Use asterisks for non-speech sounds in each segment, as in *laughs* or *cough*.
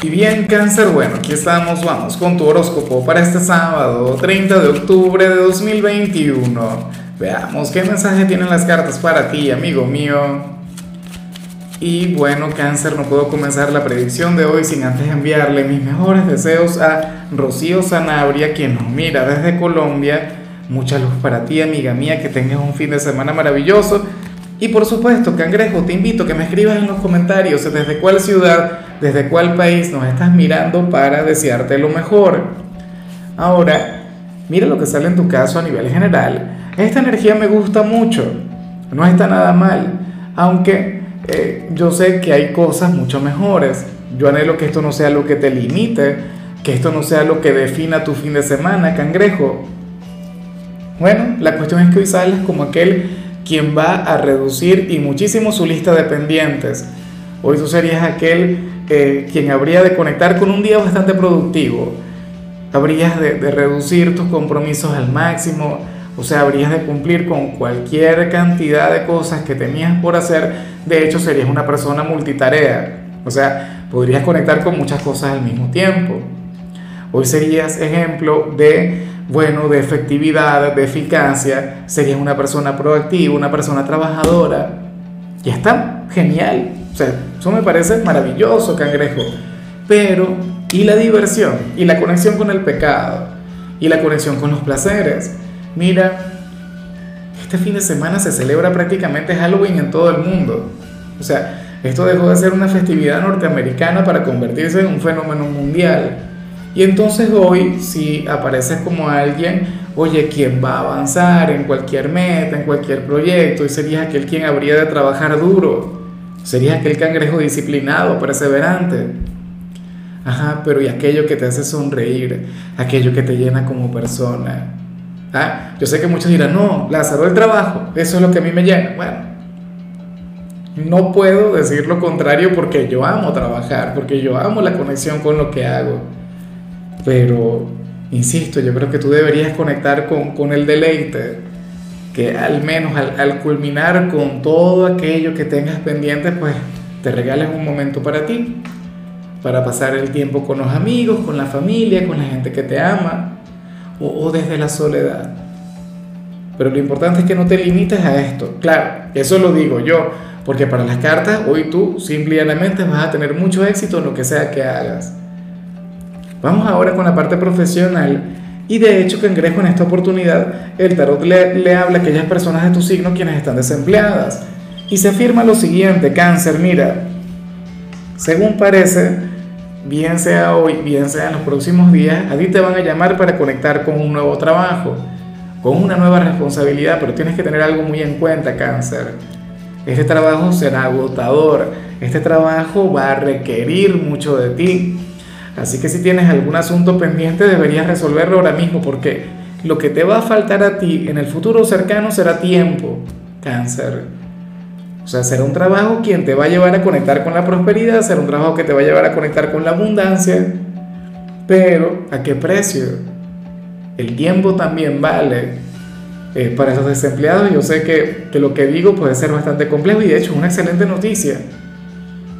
Y bien, cáncer, bueno, aquí estamos, vamos con tu horóscopo para este sábado, 30 de octubre de 2021. Veamos qué mensaje tienen las cartas para ti, amigo mío. Y bueno, cáncer, no puedo comenzar la predicción de hoy sin antes enviarle mis mejores deseos a Rocío Sanabria, quien nos mira desde Colombia. Mucha luz para ti, amiga mía, que tengas un fin de semana maravilloso y por supuesto, Cangrejo, te invito a que me escribas en los comentarios desde cuál ciudad, desde cuál país nos estás mirando para desearte lo mejor. Ahora, mira lo que sale en tu caso a nivel general. Esta energía me gusta mucho, no está nada mal, aunque eh, yo sé que hay cosas mucho mejores. Yo anhelo que esto no sea lo que te limite, que esto no sea lo que defina tu fin de semana, Cangrejo. Bueno, la cuestión es que hoy sales como aquel quien va a reducir y muchísimo su lista de pendientes. Hoy tú serías aquel eh, quien habría de conectar con un día bastante productivo. Habrías de, de reducir tus compromisos al máximo, o sea, habrías de cumplir con cualquier cantidad de cosas que tenías por hacer. De hecho, serías una persona multitarea. O sea, podrías conectar con muchas cosas al mismo tiempo. Hoy serías ejemplo de bueno, de efectividad, de eficacia, serías una persona proactiva, una persona trabajadora. Y está genial. O sea, eso me parece maravilloso, cangrejo. Pero, ¿y la diversión? ¿Y la conexión con el pecado? ¿Y la conexión con los placeres? Mira, este fin de semana se celebra prácticamente Halloween en todo el mundo. O sea, esto dejó de ser una festividad norteamericana para convertirse en un fenómeno mundial. Y entonces hoy, si apareces como alguien, oye, quien va a avanzar en cualquier meta, en cualquier proyecto, y serías aquel quien habría de trabajar duro, serías aquel cangrejo disciplinado, perseverante. Ajá, pero y aquello que te hace sonreír, aquello que te llena como persona. ¿Ah? Yo sé que muchos dirán, no, Lázaro, el trabajo, eso es lo que a mí me llena. Bueno, no puedo decir lo contrario porque yo amo trabajar, porque yo amo la conexión con lo que hago. Pero, insisto, yo creo que tú deberías conectar con, con el deleite, que al menos al, al, culminar con todo aquello que tengas pendiente, pues te regales un momento para ti, para pasar el tiempo con los amigos, con la familia, con la gente que te ama, o, o desde la soledad. Pero lo importante es que no te limites a esto. Claro, eso lo digo yo, porque para las cartas hoy tú simplemente vas a tener mucho éxito en lo que sea que hagas. Vamos ahora con la parte profesional. Y de hecho, Cangrejo, en esta oportunidad, el tarot le, le habla a aquellas personas de tu signo quienes están desempleadas. Y se afirma lo siguiente, cáncer, mira, según parece, bien sea hoy, bien sea en los próximos días, a ti te van a llamar para conectar con un nuevo trabajo, con una nueva responsabilidad, pero tienes que tener algo muy en cuenta, cáncer. Este trabajo será agotador, este trabajo va a requerir mucho de ti Así que si tienes algún asunto pendiente deberías resolverlo ahora mismo porque lo que te va a faltar a ti en el futuro cercano será tiempo, cáncer. O sea, será un trabajo quien te va a llevar a conectar con la prosperidad, será un trabajo que te va a llevar a conectar con la abundancia, pero ¿a qué precio? El tiempo también vale. Eh, para los desempleados yo sé que, que lo que digo puede ser bastante complejo y de hecho es una excelente noticia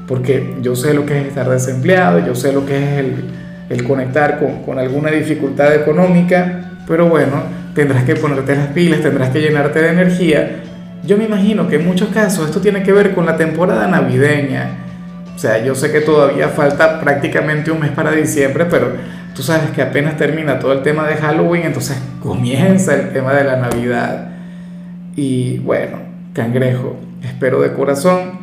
porque yo sé lo que es estar desempleado, yo sé lo que es el, conectar con, con, alguna dificultad económica, pero bueno, tendrás que ponerte las pilas, tendrás que llenarte de energía. Yo me imagino que en muchos casos esto tiene que ver con la temporada navideña. O sea, yo sé que todavía falta prácticamente un mes para diciembre, pero tú sabes que apenas termina todo el tema de Halloween, entonces comienza el tema de la Navidad. Y bueno, cangrejo, espero de corazón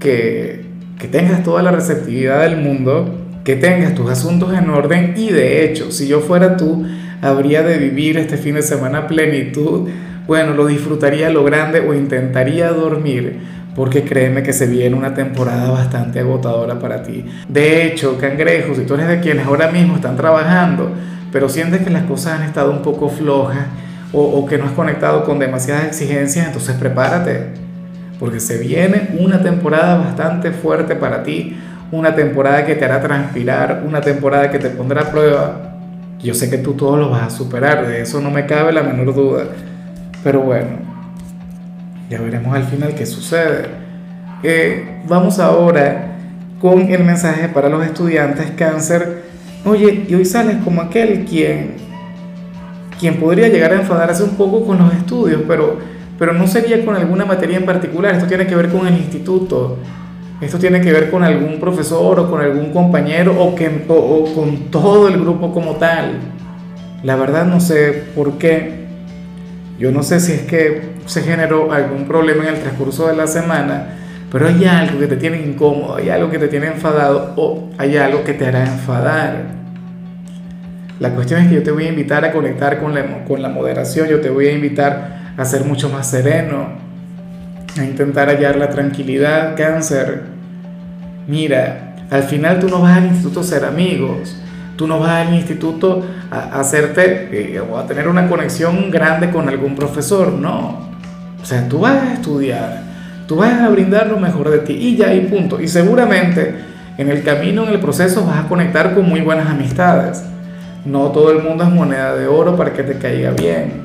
que que tengas toda la receptividad del mundo, que tengas tus asuntos en orden y de hecho, si yo fuera tú, habría de vivir este fin de semana plenitud, bueno, lo disfrutaría a lo grande o intentaría dormir, porque créeme que se viene una temporada bastante agotadora para ti. De hecho, cangrejo, si tú eres de quienes ahora mismo están trabajando, pero sientes que las cosas han estado un poco flojas o que no has conectado con demasiadas exigencias, entonces prepárate porque se viene una temporada bastante fuerte para ti, una temporada que te hará transpirar, una temporada que te pondrá a prueba. Yo sé que tú todo lo vas a superar, de eso no me cabe la menor duda. Pero bueno, ya veremos al final qué sucede. Eh, vamos ahora con el mensaje para los estudiantes cáncer. Oye, y hoy sales como aquel quien, quien podría llegar a enfadarse un poco con los estudios, pero, pero no sería con alguna materia en particular. Esto tiene que ver con el instituto. Esto tiene que ver con algún profesor o con algún compañero o, que, o con todo el grupo como tal. La verdad no sé por qué. Yo no sé si es que se generó algún problema en el transcurso de la semana, pero hay algo que te tiene incómodo, hay algo que te tiene enfadado o hay algo que te hará enfadar. La cuestión es que yo te voy a invitar a conectar con la, con la moderación, yo te voy a invitar a ser mucho más sereno, a intentar hallar la tranquilidad, cáncer. Mira, al final tú no vas al instituto a ser amigos, Tú no vas al instituto a, hacerte eh, o a tener una conexión grande con algún profesor, no. O sea, tú vas a estudiar, tú vas a brindar lo mejor de ti y ya y punto. Y seguramente en el camino, en el proceso, vas a conectar con muy buenas amistades. No todo el mundo es moneda de oro para que te caiga bien.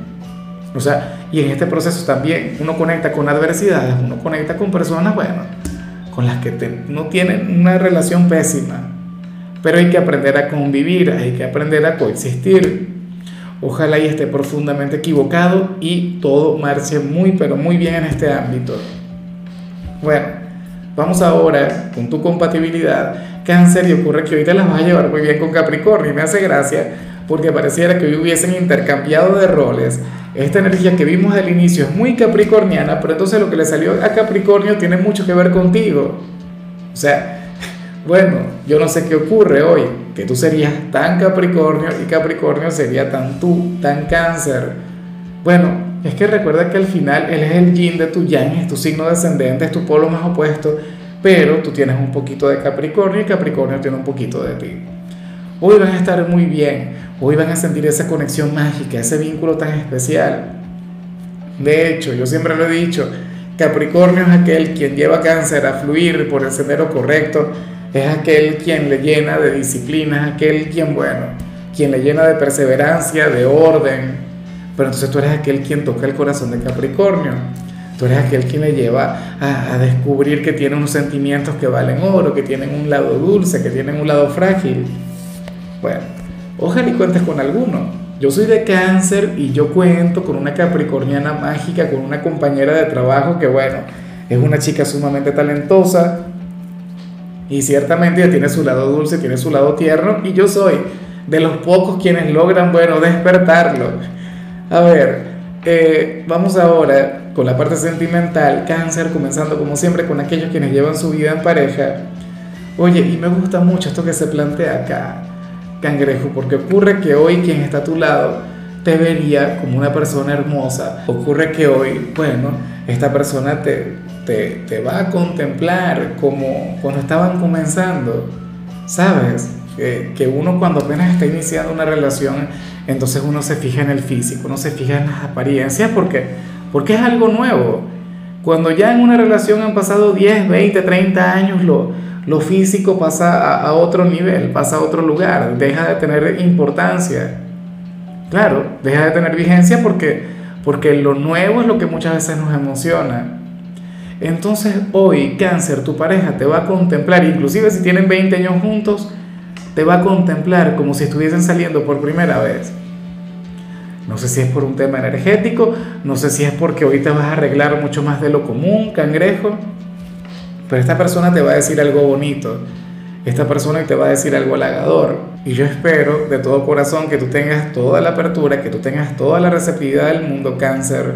O sea, y en este proceso también uno conecta con adversidades, uno conecta con personas, bueno, con las que no tienen una relación pésima pero hay que aprender a convivir, hay que aprender a coexistir. Ojalá y esté profundamente equivocado y todo marche muy, pero muy bien en este ámbito. Bueno, vamos ahora con tu compatibilidad. Cáncer, y ocurre que te las vas a llevar muy bien con Capricornio. Y me hace gracia porque pareciera que hoy hubiesen intercambiado de roles. Esta energía que vimos al inicio es muy capricorniana, pero entonces lo que le salió a Capricornio tiene mucho que ver contigo. O sea, *laughs* bueno, yo no sé qué ocurre hoy, que tú serías tan Capricornio y Capricornio sería tan tú, tan cáncer. Bueno, es que recuerda que al final él es el yin de tu yang, es tu signo descendente, es tu polo más opuesto, pero tú tienes un poquito de Capricornio y Capricornio tiene un poquito de ti. Hoy van a estar muy bien, hoy van a sentir esa conexión mágica, ese vínculo tan especial. De hecho, yo siempre lo he dicho, Capricornio es aquel quien lleva cáncer a fluir por el sendero correcto, es aquel quien le llena de disciplina, es aquel quien, bueno, quien le llena de perseverancia, de orden. Pero entonces tú eres aquel quien toca el corazón de Capricornio. Tú eres aquel quien le lleva a, descubrir que tiene unos sentimientos que valen oro, que tienen un lado dulce, que tienen un lado frágil. Bueno, ojalá y cuentes con alguno. Yo soy de cáncer y yo cuento con una capricorniana mágica, con una compañera de trabajo que, bueno, es una chica sumamente talentosa, y ciertamente ella tiene su lado dulce, tiene su lado tierno, y yo soy de los pocos quienes logran, bueno, despertarlo. A ver, eh, vamos ahora con la parte sentimental, cáncer, comenzando como siempre con aquellos quienes llevan su vida en pareja. Oye, y me gusta mucho esto que se plantea acá, cangrejo, porque ocurre que hoy quien está a tu lado te vería como una persona hermosa. Ocurre que hoy, bueno, esta persona te, te, va a contemplar como cuando estaban comenzando, ¿sabes? Que, uno cuando apenas está iniciando una relación, entonces uno se fija en el físico, uno se fija en las apariencias porque, porque es algo nuevo. Cuando ya en una relación han pasado 10, 20, 30 años, lo, lo físico pasa a, otro nivel, pasa a otro lugar, deja de tener importancia. Claro, deja de tener vigencia porque, porque lo nuevo es lo que muchas veces nos emociona. Entonces hoy cáncer, tu pareja te va a contemplar, inclusive si tienen 20 años juntos, te va a contemplar como si estuviesen saliendo por primera vez. No sé si es por un tema energético, no sé si es porque te vas a arreglar mucho más de lo común, cangrejo, pero esta persona te va a decir algo bonito, esta persona te va a decir algo halagador. Y yo espero de todo corazón que tú tengas toda la apertura, que tú tengas toda la receptividad del mundo cáncer.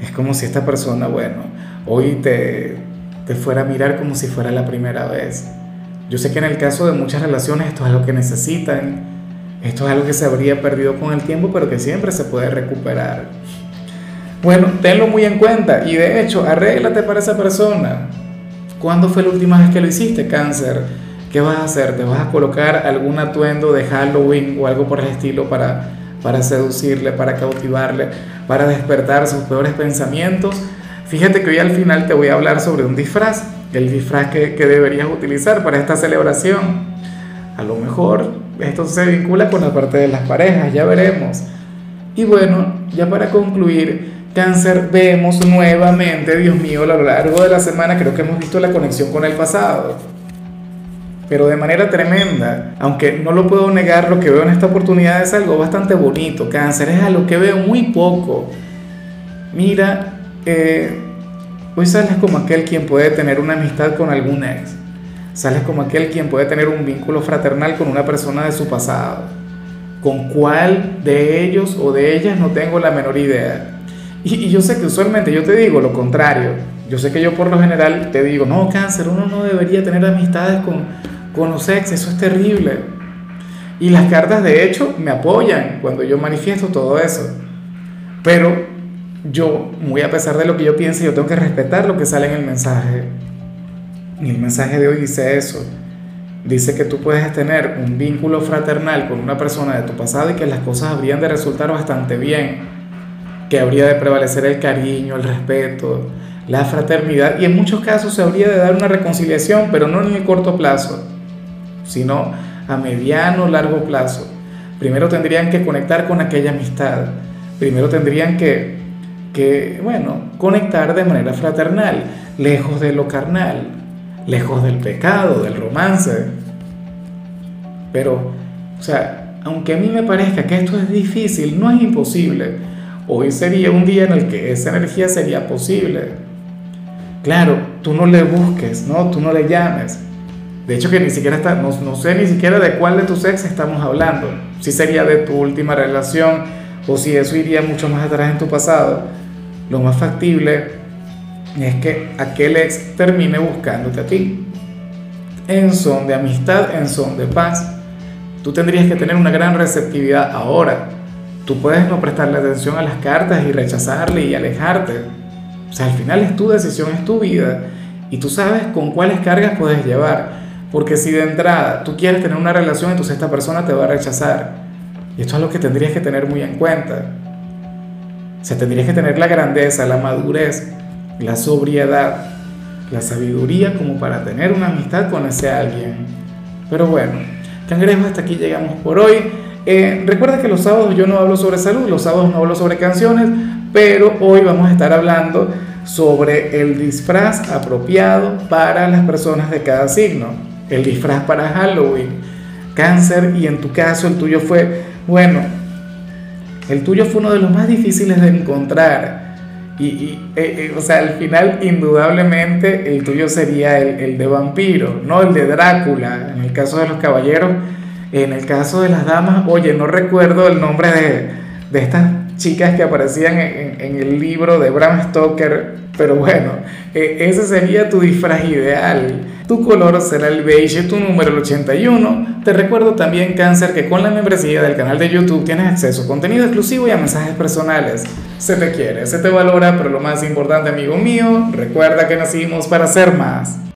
Es como si esta persona, bueno, hoy te, te fuera a mirar como si fuera la primera vez. Yo sé que en el caso de muchas relaciones esto es algo que necesitan, esto es algo que se habría perdido con el tiempo, pero que siempre se puede recuperar. Bueno, tenlo muy en cuenta y de hecho, arréglate para esa persona. ¿Cuándo fue la última vez que lo hiciste, cáncer? ¿Qué vas a hacer? ¿Te vas a colocar algún atuendo de Halloween o algo por el estilo para, para seducirle, para cautivarle, para despertar sus peores pensamientos? Fíjate que hoy al final te voy a hablar sobre un disfraz, el disfraz que, que deberías utilizar para esta celebración. A lo mejor esto se vincula con la parte de las parejas, ya veremos. Y bueno, ya para concluir, cáncer, vemos nuevamente, Dios mío, a lo largo de la semana creo que hemos visto la conexión con el pasado. pero de manera tremenda. Aunque no lo puedo negar, lo que veo en esta oportunidad es algo bastante bonito. Cáncer es algo que veo muy poco. Mira, eh, hoy sales como aquel quien puede tener una amistad con algún ex. Sales como aquel quien puede tener un vínculo fraternal con una persona de su pasado. ¿Con cuál de ellos o de ellas no tengo la menor idea? Y, yo sé que usualmente yo te digo lo contrario. Yo sé que yo por lo general te digo, no, cáncer, uno no debería tener amistades con, con los ex, eso es terrible. Y las cartas de hecho me apoyan cuando yo manifiesto todo eso. Pero yo, muy a pesar de lo que yo piense, yo tengo que respetar lo que sale en el mensaje. Y el mensaje de hoy dice eso. Dice que tú puedes tener un vínculo fraternal con una persona de tu pasado y que las cosas habrían de resultar bastante bien. Que habría de prevalecer el cariño, el respeto, la fraternidad y en muchos casos se habría de dar una reconciliación, pero no en el corto plazo sino a mediano largo plazo. Primero tendrían que conectar con aquella amistad. Primero tendrían que, que, bueno, conectar de manera fraternal, lejos de lo carnal, lejos del pecado, del romance. Pero, o sea, aunque a mí me parezca que esto es difícil, no es imposible. Hoy sería un día en el que esa energía sería posible. Claro, tú no le busques, ¿no? Tú no le llames de hecho que ni siquiera está, no, no, sé ni siquiera de cuál de tus ex estamos hablando. Si sería de tu última relación o si eso iría mucho más atrás en tu pasado. Lo más factible es que aquel ex termine buscándote a ti. En son de amistad, en son de paz. Tú tendrías que tener una gran receptividad ahora. Tú puedes no prestarle atención a las cartas y rechazarle y alejarte. O sea, al final es tu decisión, es tu vida. Y tú sabes con cuáles cargas puedes llevar. Porque si de entrada tú quieres tener una relación, entonces esta persona te va a rechazar. Y esto es lo que tendrías que tener muy en cuenta. O sea, tendrías que tener la grandeza, la madurez, la sobriedad, la sabiduría como para tener una amistad con ese alguien. Pero bueno, cangrejo, hasta aquí llegamos por hoy. Eh, recuerda que los sábados yo no hablo sobre salud, los sábados no hablo sobre canciones, pero hoy vamos a estar hablando sobre el disfraz apropiado para las personas de cada signo el disfraz para Halloween, cáncer, y en tu caso el tuyo fue, bueno, el tuyo fue uno de los más difíciles de encontrar. Y, eh, eh, o sea, al final, indudablemente, el tuyo sería el, el, de vampiro, no el de Drácula, en el caso de los caballeros. En el caso de las damas, oye, no recuerdo el nombre de, de estas chicas que aparecían en, en, el libro de Bram Stoker, pero bueno, eh, ese sería tu disfraz ideal. Tu color será el beige, tu número el 81. Te recuerdo también, Cáncer, que con la membresía del canal de YouTube tienes acceso a contenido exclusivo y a mensajes personales. Se te quiere, se te valora, pero lo más importante, amigo mío, recuerda que nacimos para ser más.